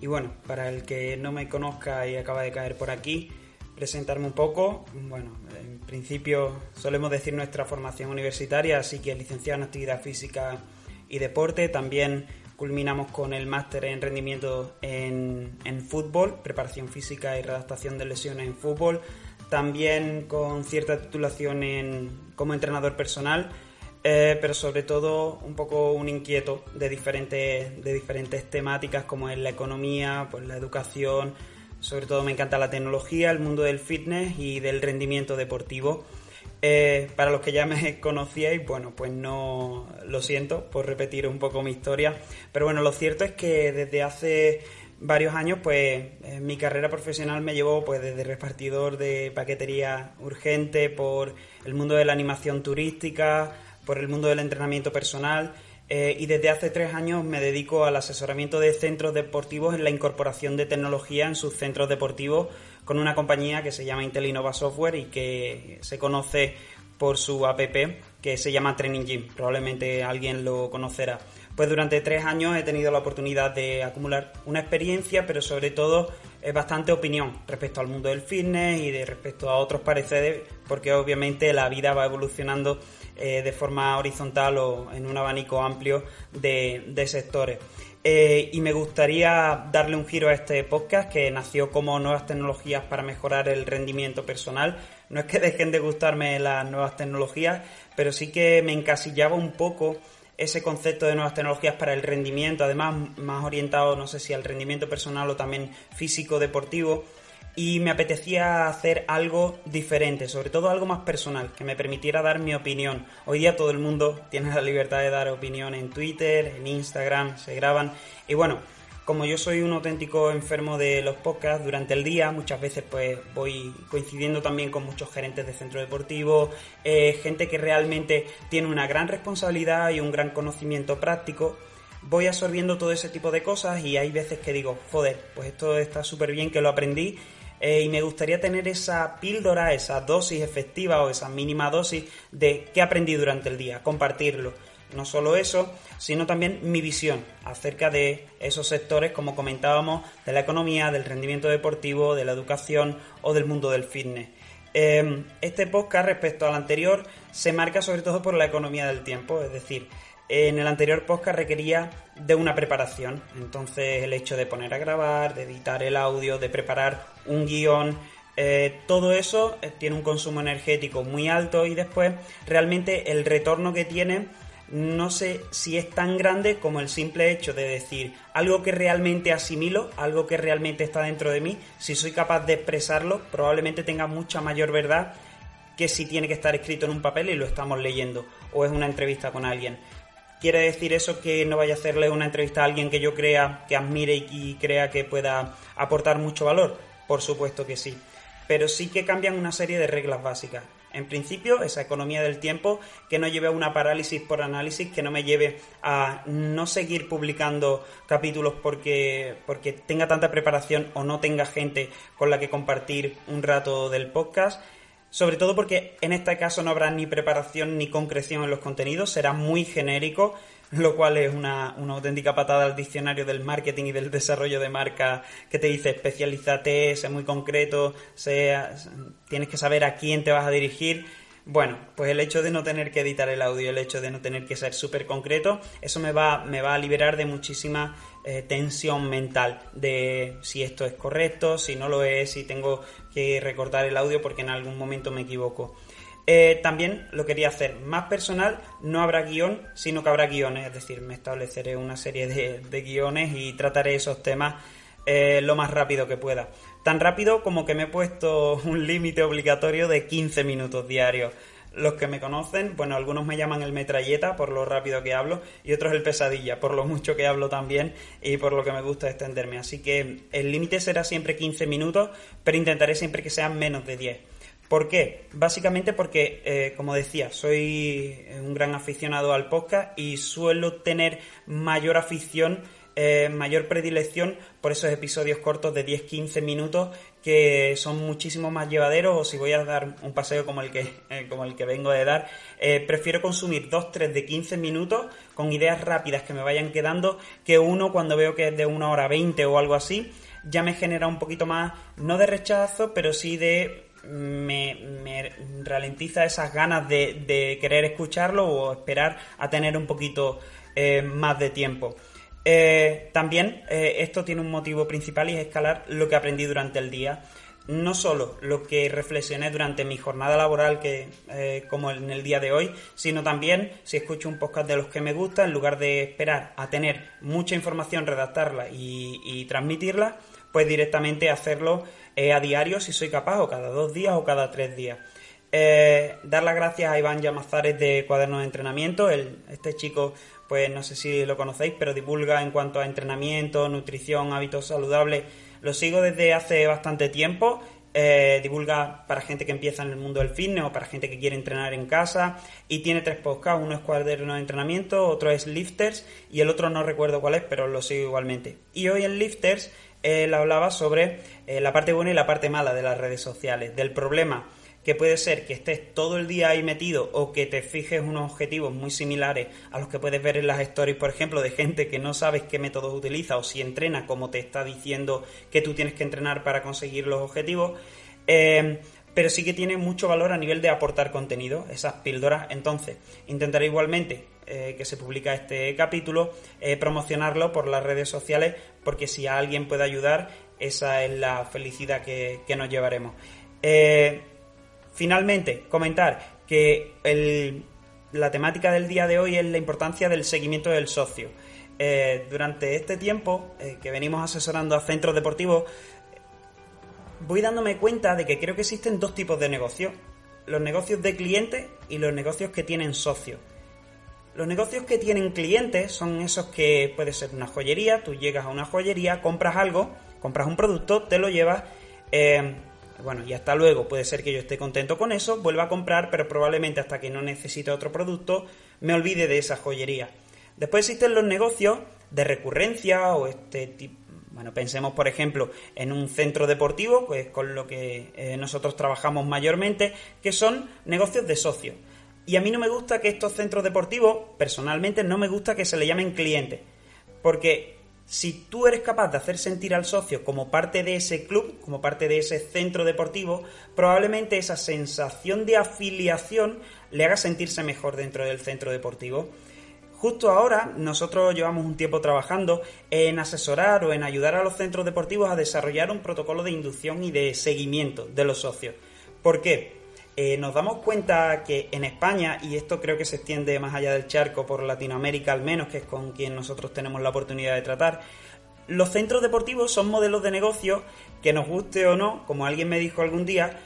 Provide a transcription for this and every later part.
Y bueno, para el que no me conozca y acaba de caer por aquí, presentarme un poco. Bueno, en principio solemos decir nuestra formación universitaria, así que licenciado en actividad física y deporte. También culminamos con el máster en rendimiento en, en fútbol, preparación física y redactación de lesiones en fútbol. También con cierta titulación en, como entrenador personal eh, pero sobre todo un poco un inquieto de diferentes, de diferentes temáticas como es la economía, pues la educación, sobre todo me encanta la tecnología, el mundo del fitness y del rendimiento deportivo. Eh, para los que ya me conocíais, bueno, pues no lo siento por repetir un poco mi historia, pero bueno, lo cierto es que desde hace varios años, pues mi carrera profesional me llevó pues desde repartidor de paquetería urgente por el mundo de la animación turística, por el mundo del entrenamiento personal eh, y desde hace tres años me dedico al asesoramiento de centros deportivos en la incorporación de tecnología en sus centros deportivos con una compañía que se llama Intel Innova Software y que se conoce por su app que se llama Training Gym. Probablemente alguien lo conocerá. Pues durante tres años he tenido la oportunidad de acumular una experiencia, pero sobre todo es bastante opinión respecto al mundo del fitness y de respecto a otros pareceres, porque obviamente la vida va evolucionando eh, de forma horizontal o en un abanico amplio de, sectores. Eh, y me gustaría darle un giro a este podcast que nació como nuevas tecnologías para mejorar el rendimiento personal. No es que dejen de gustarme las nuevas tecnologías, pero sí que me encasillaba un poco ese concepto de nuevas tecnologías para el rendimiento, además más orientado, no sé si al rendimiento personal o también físico deportivo, y me apetecía hacer algo diferente, sobre todo algo más personal, que me permitiera dar mi opinión. Hoy día todo el mundo tiene la libertad de dar opinión en Twitter, en Instagram, se graban, y bueno, como yo soy un auténtico enfermo de los podcasts durante el día, muchas veces pues voy coincidiendo también con muchos gerentes de centro deportivo, eh, gente que realmente tiene una gran responsabilidad y un gran conocimiento práctico. Voy absorbiendo todo ese tipo de cosas y hay veces que digo, joder, pues esto está súper bien que lo aprendí eh, y me gustaría tener esa píldora, esa dosis efectiva o esa mínima dosis de qué aprendí durante el día, compartirlo. No solo eso, sino también mi visión acerca de esos sectores, como comentábamos, de la economía, del rendimiento deportivo, de la educación o del mundo del fitness. Em, este podcast respecto al anterior se marca sobre todo por la economía del tiempo, es decir, en el anterior podcast requería de una preparación, entonces el hecho de poner a grabar, de editar el audio, de preparar un guion, eh, todo eso eh, tiene un consumo energético muy alto y después realmente el retorno que tiene no sé si es tan grande como el simple hecho de decir algo que realmente asimilo, algo que realmente está dentro de mí, si soy capaz de expresarlo, probablemente tenga mucha mayor verdad que si tiene que estar escrito en un papel y lo estamos leyendo o es una entrevista con alguien. ¿Quiere decir eso que no vaya a hacerle una entrevista a alguien que yo crea, que admire y crea que pueda aportar mucho valor? Por supuesto que sí. Pero sí que cambian una serie de reglas básicas. En principio, esa economía del tiempo que no lleve a una parálisis por análisis, que no me lleve a no seguir publicando capítulos porque, porque tenga tanta preparación o no tenga gente con la que compartir un rato del podcast. Sobre todo porque en este caso no habrá ni preparación ni concreción en los contenidos, será muy genérico lo cual es una, auténtica patada al diccionario del marketing y del desarrollo de marca que te dice especialízate, sé muy concreto, sea, tienes que saber a quién te vas a dirigir. Bueno, pues el hecho de no tener que editar el audio, el hecho de no tener que ser súper concreto, eso me va, me va a liberar de muchísima eh, tensión mental de si esto es correcto, si no lo es, si tengo que recortar el audio porque en algún momento me equivoco. Eh, también lo quería hacer más personal, no habrá guion, sino que habrá guiones, es decir, me estableceré una serie de, guiones y trataré esos temas eh, lo más rápido que pueda. Tan rápido como que me he puesto un límite obligatorio de 15 minutos diarios. Los que me conocen, bueno, algunos me llaman el metralleta por lo rápido que hablo y otros el pesadilla por lo mucho que hablo también y por lo que me gusta extenderme. Así que el límite será siempre 15 minutos, pero intentaré siempre que sean menos de 10. ¿Por qué? Básicamente porque, eh, como decía, soy un gran aficionado al podcast y suelo tener mayor afición, eh, mayor predilección por esos episodios cortos de 10-15 minutos que son muchísimo más llevaderos o si voy a dar un paseo como el que, eh, como el que vengo de dar, prefiero consumir 2-3 de 15 minutos con ideas rápidas que me vayan quedando que uno cuando veo que es de una hora 20 o algo así ya me genera un poquito más, no de rechazo, pero sí de me, ralentiza esas ganas de, querer escucharlo o esperar a tener un poquito eh, más de tiempo. Eh, también eh, esto tiene un motivo principal y es escalar lo que aprendí durante el día. No solo lo que reflexioné durante mi jornada laboral, que como en el día de hoy, sino también si escucho un podcast de los que me gusta, en lugar de esperar a tener mucha información, redactarla y, y transmitirla, pues directamente hacerlo eh, a diario si soy capaz, o cada dos días o cada tres días. Eh, dar las gracias a Iván Llamazares de Cuadernos de Entrenamiento. este chico, pues no sé si lo conocéis, pero divulga en cuanto a entrenamiento, nutrición, hábitos saludables. Lo sigo desde hace bastante tiempo. Eh, divulga para gente que empieza en el mundo del fitness o para gente que quiere entrenar en casa. Y tiene tres podcasts: uno es Cuadernos de Entrenamiento, otro es Lifters y el otro no recuerdo cuál es, pero lo sigo igualmente. Y hoy en Lifters él hablaba sobre eh, la parte buena y la parte mala de las redes sociales, del problema que puede ser que estés todo el día ahí metido o que te fijes unos objetivos muy similares a los que puedes ver en las stories, por ejemplo, de gente que no sabes qué métodos utiliza o si entrena como te está diciendo que tú tienes que entrenar para conseguir los objetivos. Eh, pero sí que tiene mucho valor a nivel de aportar contenido, esas píldoras. Entonces, intentaré igualmente eh, que se publica este capítulo, promocionarlo por las redes sociales porque si a alguien puede ayudar, esa es la felicidad que, nos llevaremos. Eh, finalmente, comentar que la temática del día de hoy es la importancia del seguimiento del socio. Eh, durante este tiempo eh, que venimos asesorando a centros deportivos, voy dándome cuenta de que creo que existen dos tipos de negocios. Los negocios de clientes y los negocios que tienen socios. Los negocios que tienen clientes son esos que puede ser una joyería, tú llegas a una joyería, compras algo, compras un producto, te lo llevas, eh, bueno, y hasta luego, puede ser que yo esté contento con eso, vuelva a comprar, pero probablemente hasta que no necesite otro producto, me olvide de esa joyería. Después existen los negocios de recurrencia o este tipo, bueno, pensemos por ejemplo en un centro deportivo, pues con lo que eh, nosotros trabajamos mayormente, que son negocios de socios. Y a mí no me gusta que estos centros deportivos, personalmente, no me gusta que se le llamen clientes. Porque si tú eres capaz de hacer sentir al socio como parte de ese club, como parte de ese centro deportivo, probablemente esa sensación de afiliación le haga sentirse mejor dentro del centro deportivo. Justo ahora nosotros llevamos un tiempo trabajando en asesorar o en ayudar a los centros deportivos a desarrollar un protocolo de inducción y de seguimiento de los socios. ¿Por qué? Eh, nos damos cuenta que en España, y esto creo que se extiende más allá del charco, por Latinoamérica al menos, que es con quien nosotros tenemos la oportunidad de tratar, los centros deportivos son modelos de negocio que nos guste o no, como alguien me dijo algún día,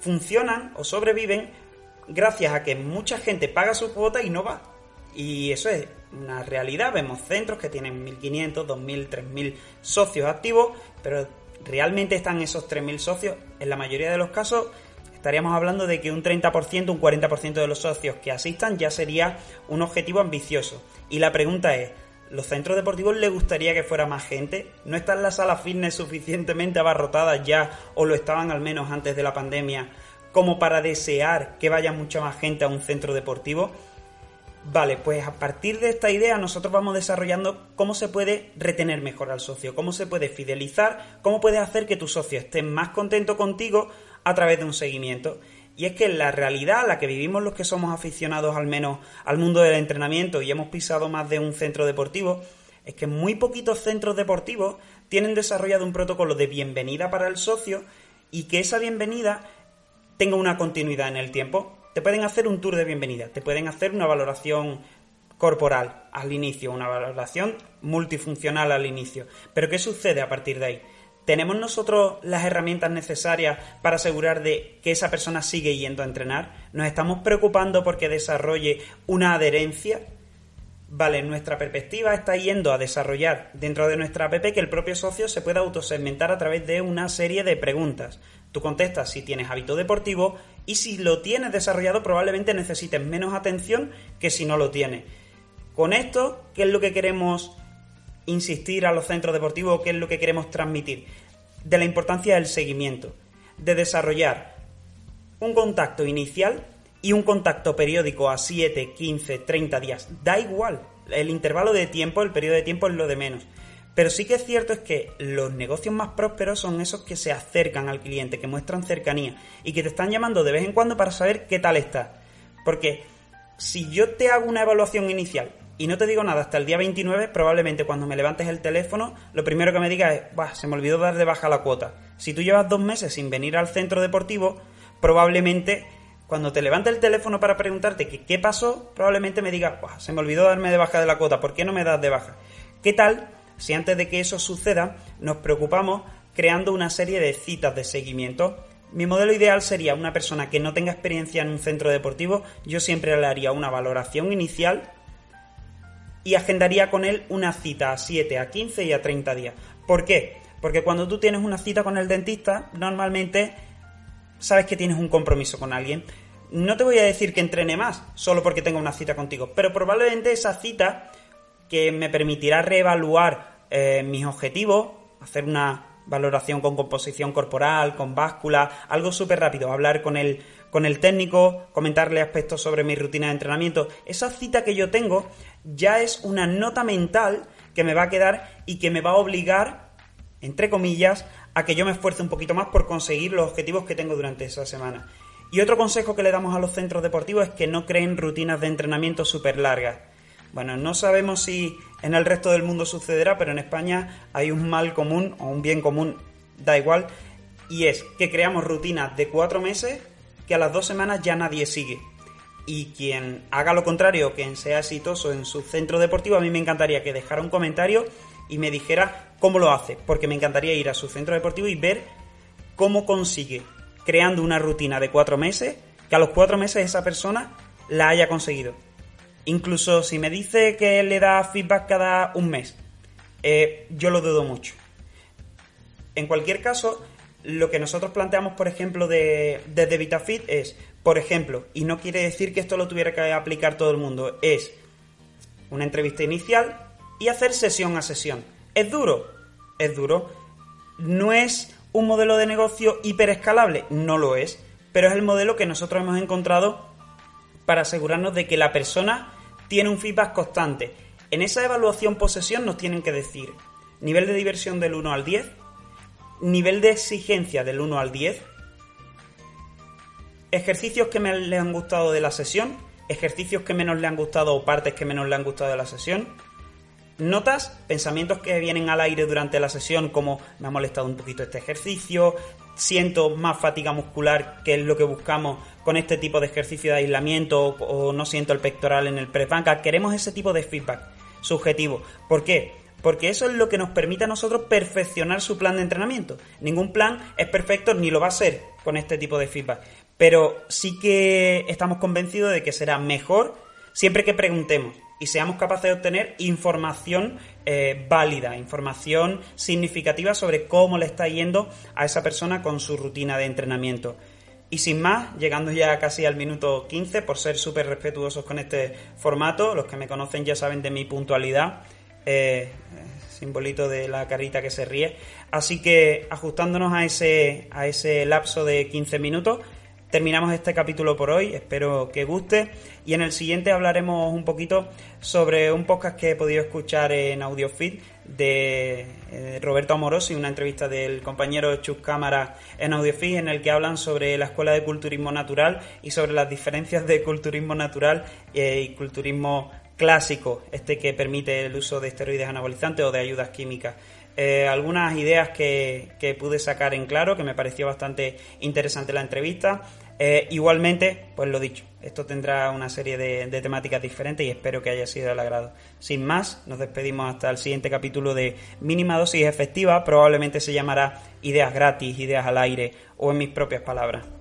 funcionan o sobreviven gracias a que mucha gente paga su cuota y no va. Y eso es una realidad. Vemos centros que tienen 1.500, 2.000, 3.000 socios activos, pero realmente están esos 3.000 socios. En la mayoría de los casos estaríamos hablando de que un 30%, un 40% de los socios que asistan ya sería un objetivo ambicioso. Y la pregunta es, ¿los centros deportivos les gustaría que fuera más gente? ¿No están las salas fitness suficientemente abarrotadas ya o lo estaban al menos antes de la pandemia como para desear que vaya mucha más gente a un centro deportivo? Vale, pues a partir de esta idea nosotros vamos desarrollando cómo se puede retener mejor al socio, cómo se puede fidelizar, cómo puedes hacer que tu socio esté más contento contigo a través de un seguimiento. Y es que la realidad, la que vivimos los que somos aficionados al menos al mundo del entrenamiento y hemos pisado más de un centro deportivo, es que muy poquitos centros deportivos tienen desarrollado un protocolo de bienvenida para el socio y que esa bienvenida tenga una continuidad en el tiempo. te pueden hacer un tour de bienvenida, te pueden hacer una valoración corporal al inicio, una valoración multifuncional al inicio. Pero ¿qué sucede a partir de ahí? ¿Tenemos nosotros las herramientas necesarias para asegurar de que esa persona sigue yendo a entrenar? ¿Nos estamos preocupando porque desarrolle una adherencia? Vale, nuestra perspectiva está yendo a desarrollar dentro de nuestra app que el propio socio se pueda autosegmentar a través de una serie de preguntas. Tú contestas si tienes hábito deportivo y si lo tienes desarrollado probablemente necesites menos atención que si no lo tienes. Con esto, ¿qué es lo que queremos insistir a los centros deportivos? ¿Qué es lo que queremos transmitir? De la importancia del seguimiento, de desarrollar un contacto inicial y un contacto periódico a 7, 15, 30 días. Da igual, el intervalo de tiempo, el periodo de tiempo es lo de menos. Pero sí que es cierto es que los negocios más prósperos son esos que se acercan al cliente, que muestran cercanía y que te están llamando de vez en cuando para saber qué tal está. Porque si yo te hago una evaluación inicial y no te digo nada hasta el día 29, probablemente cuando me levantes el teléfono, lo primero que me digas es, Buah, se me olvidó dar de baja la cuota. Si tú llevas dos meses sin venir al centro deportivo, probablemente cuando te levantes el teléfono para preguntarte qué pasó, probablemente me digas, se me olvidó darme de baja de la cuota, ¿por qué no me das de baja? ¿Qué tal si antes de que eso suceda nos preocupamos creando una serie de citas de seguimiento? Mi modelo ideal sería una persona que no tenga experiencia en un centro deportivo, yo siempre le haría una valoración inicial y agendaría con él una cita a 7, a 15 y a 30 días. ¿Por qué? Porque cuando tú tienes una cita con el dentista, normalmente sabes que tienes un compromiso con alguien. No te voy a decir que entrene más, solo porque tenga una cita contigo, pero probablemente esa cita que me permitirá reevaluar eh, mis objetivos, hacer una valoración con composición corporal, con báscula, algo súper rápido, hablar con el, con el técnico, comentarle aspectos sobre mi rutina de entrenamiento. Esa cita que yo tengo ya es una nota mental que me va a quedar y que me va a obligar, entre comillas, a que yo me esfuerce un poquito más por conseguir los objetivos que tengo durante esa semana. Y otro consejo que le damos a los centros deportivos es que no creen rutinas de entrenamiento súper largas. Bueno, no sabemos si en el resto del mundo sucederá, pero en España hay un mal común o un bien común, da igual, y es que creamos rutinas de cuatro meses que a las dos semanas ya nadie sigue y quien haga lo contrario, quien sea exitoso en su centro deportivo, a mí me encantaría que dejara un comentario y me dijera cómo lo hace, porque me encantaría ir a su centro deportivo y ver cómo consigue, creando una rutina de cuatro meses, que a los cuatro meses esa persona la haya conseguido. Incluso si me dice que le da feedback cada un mes, eh, yo lo dudo mucho. En cualquier caso, lo que nosotros planteamos, por ejemplo, de, desde VitaFit es, por ejemplo, y no quiere decir que esto lo tuviera que aplicar todo el mundo, es una entrevista inicial y hacer sesión a sesión. ¿Es duro? Es duro. ¿No es un modelo de negocio hiperescalable? No lo es, pero es el modelo que nosotros hemos encontrado para asegurarnos de que la persona tiene un feedback constante. En esa evaluación posesión nos tienen que decir nivel de diversión del 1 al 10, nivel de exigencia del 1 al 10, ejercicios que me le han gustado de la sesión, ejercicios que menos le han gustado o partes que menos le han gustado de la sesión, notas, pensamientos que vienen al aire durante la sesión como me ha molestado un poquito este ejercicio, siento más fatiga muscular, que es lo que buscamos con este tipo de ejercicio de aislamiento o, no siento el pectoral en el press banca, queremos ese tipo de feedback subjetivo. ¿Por qué? porque eso es lo que nos permite a nosotros perfeccionar su plan de entrenamiento. Ningún plan es perfecto ni lo va a ser con este tipo de feedback, pero sí que estamos convencidos de que será mejor siempre que preguntemos y seamos capaces de obtener información eh, válida, información significativa sobre cómo le está yendo a esa persona con su rutina de entrenamiento. Y sin más, llegando ya casi al minuto 15, por ser súper respetuosos con este formato, los que me conocen ya saben de mi puntualidad, eh, simbolito de la carita que se ríe. Así que ajustándonos a ese, a ese lapso de 15 minutos, terminamos este capítulo por hoy. Espero que guste. Y en el siguiente hablaremos un poquito sobre un podcast que he podido escuchar en AudioFit de eh, Roberto Amorosi, una entrevista del compañero Chus Cámara en AudioFit, en el que hablan sobre la escuela de culturismo natural y sobre las diferencias de culturismo natural eh, y culturismo clásico, este que permite el uso de esteroides anabolizantes o de ayudas químicas. Eh, algunas ideas que, pude sacar en claro, que me pareció bastante interesante la entrevista. Eh, igualmente, pues lo dicho, esto tendrá una serie de, de, temáticas diferentes y espero que haya sido del agrado. Sin más, nos despedimos hasta el siguiente capítulo de Mínima Dosis Efectiva, probablemente se llamará Ideas gratis, Ideas al aire o en mis propias palabras.